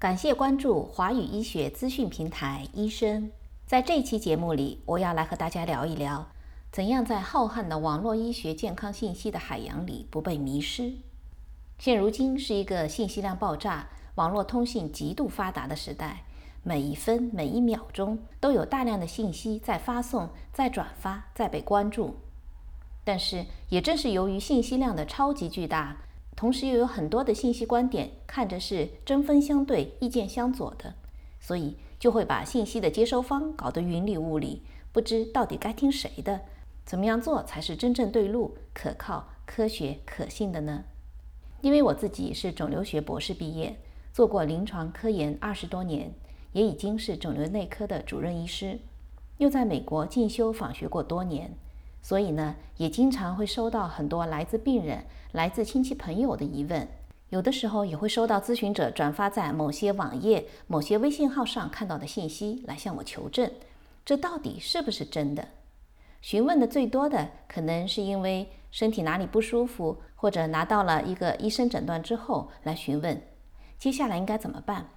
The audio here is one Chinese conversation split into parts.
感谢关注华语医学资讯平台医生。在这期节目里，我要来和大家聊一聊，怎样在浩瀚的网络医学健康信息的海洋里不被迷失。现如今是一个信息量爆炸、网络通信极度发达的时代，每一分每一秒钟都有大量的信息在发送、在转发、在被关注。但是，也正是由于信息量的超级巨大。同时又有很多的信息观点，看着是针锋相对、意见相左的，所以就会把信息的接收方搞得云里雾里，不知到底该听谁的，怎么样做才是真正对路、可靠、科学、可信的呢？因为我自己是肿瘤学博士毕业，做过临床科研二十多年，也已经是肿瘤内科的主任医师，又在美国进修访学过多年。所以呢，也经常会收到很多来自病人、来自亲戚朋友的疑问，有的时候也会收到咨询者转发在某些网页、某些微信号上看到的信息来向我求证，这到底是不是真的？询问的最多的可能是因为身体哪里不舒服，或者拿到了一个医生诊断之后来询问，接下来应该怎么办？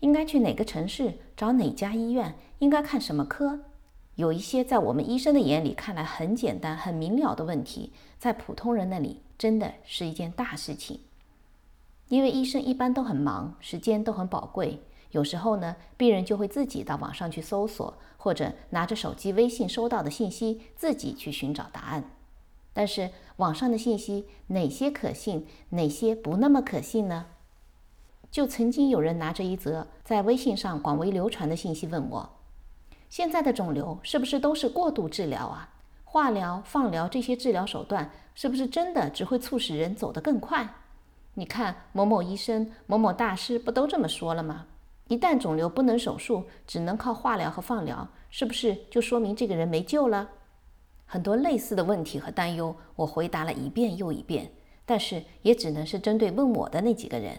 应该去哪个城市找哪家医院？应该看什么科？有一些在我们医生的眼里看来很简单、很明了的问题，在普通人那里真的是一件大事情。因为医生一般都很忙，时间都很宝贵，有时候呢，病人就会自己到网上去搜索，或者拿着手机微信收到的信息自己去寻找答案。但是网上的信息哪些可信，哪些不那么可信呢？就曾经有人拿着一则在微信上广为流传的信息问我。现在的肿瘤是不是都是过度治疗啊？化疗、放疗这些治疗手段是不是真的只会促使人走得更快？你看某某医生、某某大师不都这么说了吗？一旦肿瘤不能手术，只能靠化疗和放疗，是不是就说明这个人没救了？很多类似的问题和担忧，我回答了一遍又一遍，但是也只能是针对问我的那几个人。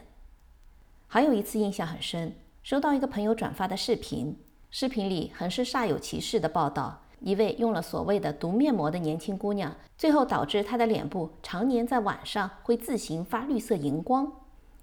还有一次印象很深，收到一个朋友转发的视频。视频里很是煞有其事的报道，一位用了所谓的毒面膜的年轻姑娘，最后导致她的脸部常年在晚上会自行发绿色荧光。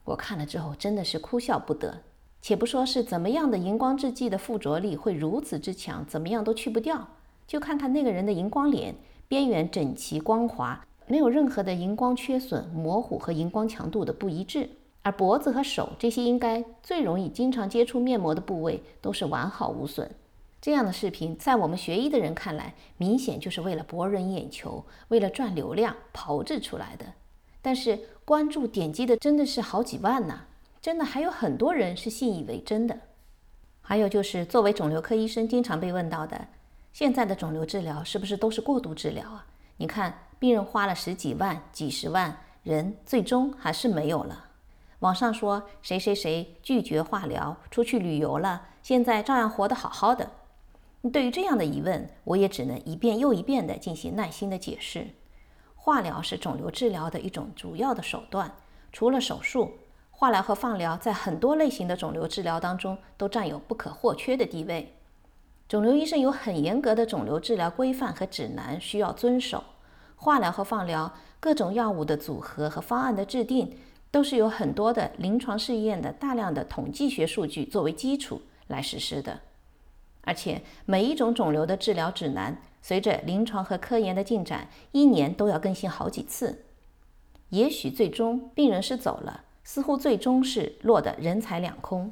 我看了之后真的是哭笑不得。且不说是怎么样的荧光制剂的附着力会如此之强，怎么样都去不掉，就看看那个人的荧光脸，边缘整齐光滑，没有任何的荧光缺损、模糊和荧光强度的不一致。而脖子和手这些应该最容易经常接触面膜的部位都是完好无损。这样的视频在我们学医的人看来，明显就是为了博人眼球、为了赚流量炮制出来的。但是关注点击的真的是好几万呢，真的还有很多人是信以为真的。还有就是作为肿瘤科医生经常被问到的，现在的肿瘤治疗是不是都是过度治疗啊？你看病人花了十几万、几十万，人最终还是没有了。网上说谁谁谁拒绝化疗，出去旅游了，现在照样活得好好的。对于这样的疑问，我也只能一遍又一遍地进行耐心的解释。化疗是肿瘤治疗的一种主要的手段，除了手术，化疗和放疗在很多类型的肿瘤治疗当中都占有不可或缺的地位。肿瘤医生有很严格的肿瘤治疗规范和指南需要遵守。化疗和放疗各种药物的组合和方案的制定。都是有很多的临床试验的大量的统计学数据作为基础来实施的，而且每一种肿瘤的治疗指南随着临床和科研的进展，一年都要更新好几次。也许最终病人是走了，似乎最终是落得人财两空。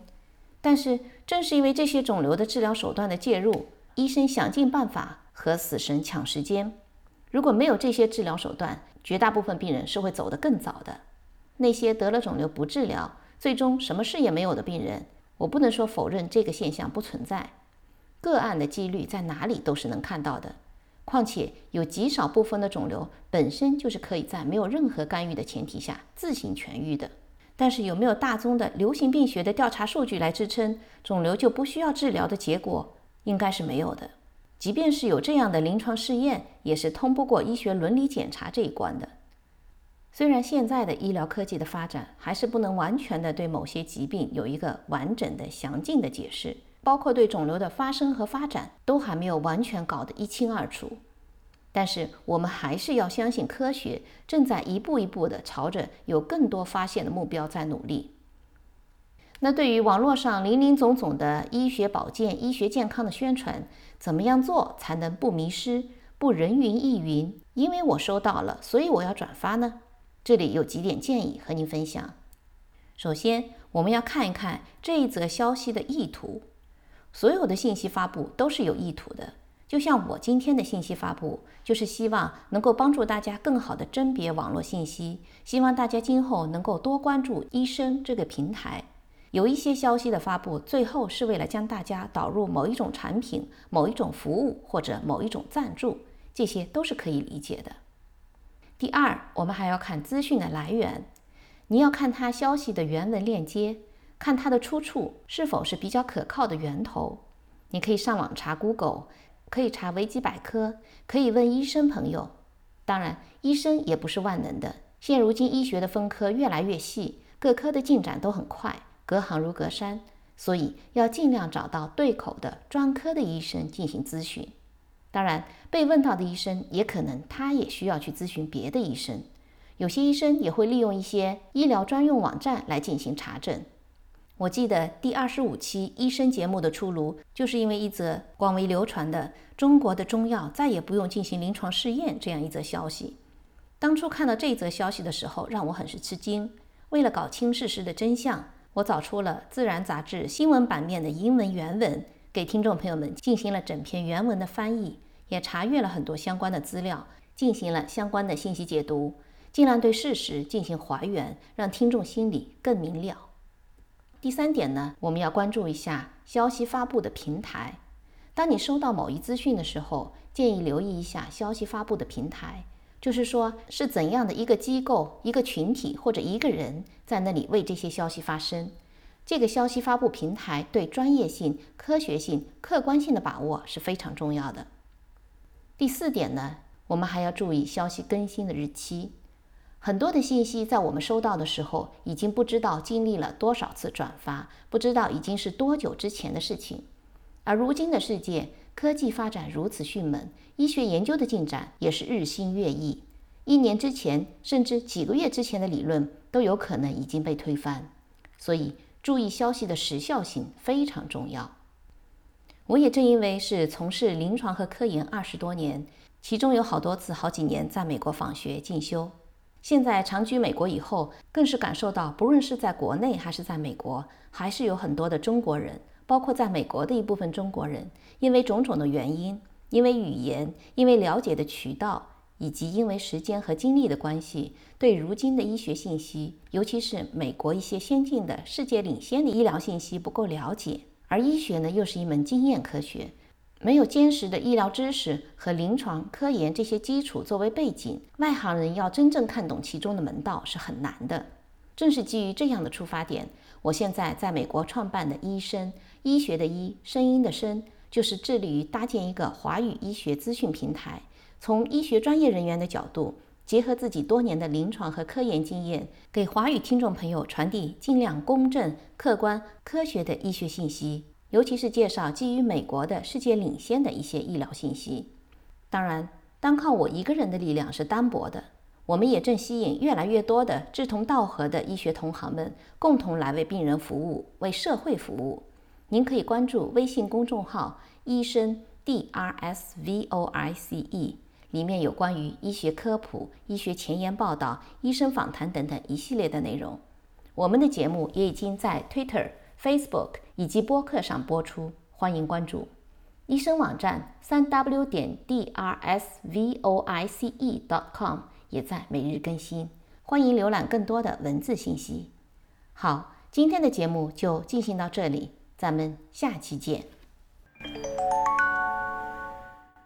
但是正是因为这些肿瘤的治疗手段的介入，医生想尽办法和死神抢时间。如果没有这些治疗手段，绝大部分病人是会走得更早的。那些得了肿瘤不治疗，最终什么事也没有的病人，我不能说否认这个现象不存在，个案的几率在哪里都是能看到的。况且有极少部分的肿瘤本身就是可以在没有任何干预的前提下自行痊愈的。但是有没有大宗的流行病学的调查数据来支撑肿瘤就不需要治疗的结果，应该是没有的。即便是有这样的临床试验，也是通不过医学伦理检查这一关的。虽然现在的医疗科技的发展还是不能完全的对某些疾病有一个完整的详尽的解释，包括对肿瘤的发生和发展都还没有完全搞得一清二楚，但是我们还是要相信科学正在一步一步的朝着有更多发现的目标在努力。那对于网络上林林总总的医学保健、医学健康的宣传，怎么样做才能不迷失、不人云亦云？因为我收到了，所以我要转发呢？这里有几点建议和您分享。首先，我们要看一看这一则消息的意图。所有的信息发布都是有意图的，就像我今天的信息发布，就是希望能够帮助大家更好的甄别网络信息，希望大家今后能够多关注医生这个平台。有一些消息的发布，最后是为了将大家导入某一种产品、某一种服务或者某一种赞助，这些都是可以理解的。第二，我们还要看资讯的来源，你要看它消息的原文链接，看它的出处是否是比较可靠的源头。你可以上网查 Google，可以查维基百科，可以问医生朋友。当然，医生也不是万能的。现如今医学的分科越来越细，各科的进展都很快。隔行如隔山，所以要尽量找到对口的专科的医生进行咨询。当然，被问到的医生也可能他也需要去咨询别的医生。有些医生也会利用一些医疗专用网站来进行查证。我记得第二十五期医生节目的出炉，就是因为一则广为流传的中国的中药再也不用进行临床试验这样一则消息。当初看到这则消息的时候，让我很是吃惊。为了搞清事实的真相。我找出了《自然》杂志新闻版面的英文原文，给听众朋友们进行了整篇原文的翻译，也查阅了很多相关的资料，进行了相关的信息解读，尽量对事实进行还原，让听众心里更明了。第三点呢，我们要关注一下消息发布的平台。当你收到某一资讯的时候，建议留意一下消息发布的平台。就是说，是怎样的一个机构、一个群体或者一个人在那里为这些消息发声？这个消息发布平台对专业性、科学性、客观性的把握是非常重要的。第四点呢，我们还要注意消息更新的日期。很多的信息在我们收到的时候，已经不知道经历了多少次转发，不知道已经是多久之前的事情。而如今的世界，科技发展如此迅猛。医学研究的进展也是日新月异，一年之前甚至几个月之前的理论都有可能已经被推翻，所以注意消息的时效性非常重要。我也正因为是从事临床和科研二十多年，其中有好多次好几年在美国访学进修，现在长居美国以后，更是感受到，不论是在国内还是在美国，还是有很多的中国人，包括在美国的一部分中国人，因为种种的原因。因为语言，因为了解的渠道，以及因为时间和精力的关系，对如今的医学信息，尤其是美国一些先进的、世界领先的医疗信息不够了解。而医学呢，又是一门经验科学，没有坚实的医疗知识和临床科研这些基础作为背景，外行人要真正看懂其中的门道是很难的。正是基于这样的出发点，我现在在美国创办的医生，医学的医，声音的声。就是致力于搭建一个华语医学资讯平台，从医学专业人员的角度，结合自己多年的临床和科研经验，给华语听众朋友传递尽量公正、客观、科学的医学信息，尤其是介绍基于美国的世界领先的一些医疗信息。当然，单靠我一个人的力量是单薄的，我们也正吸引越来越多的志同道合的医学同行们，共同来为病人服务，为社会服务。您可以关注微信公众号“医生 D R S V O I C E”，里面有关于医学科普、医学前沿报道、医生访谈等等一系列的内容。我们的节目也已经在 Twitter、Facebook 以及播客上播出，欢迎关注。医生网站三 W 点 D R S V O I C E dot com 也在每日更新，欢迎浏览更多的文字信息。好，今天的节目就进行到这里。咱们下期见。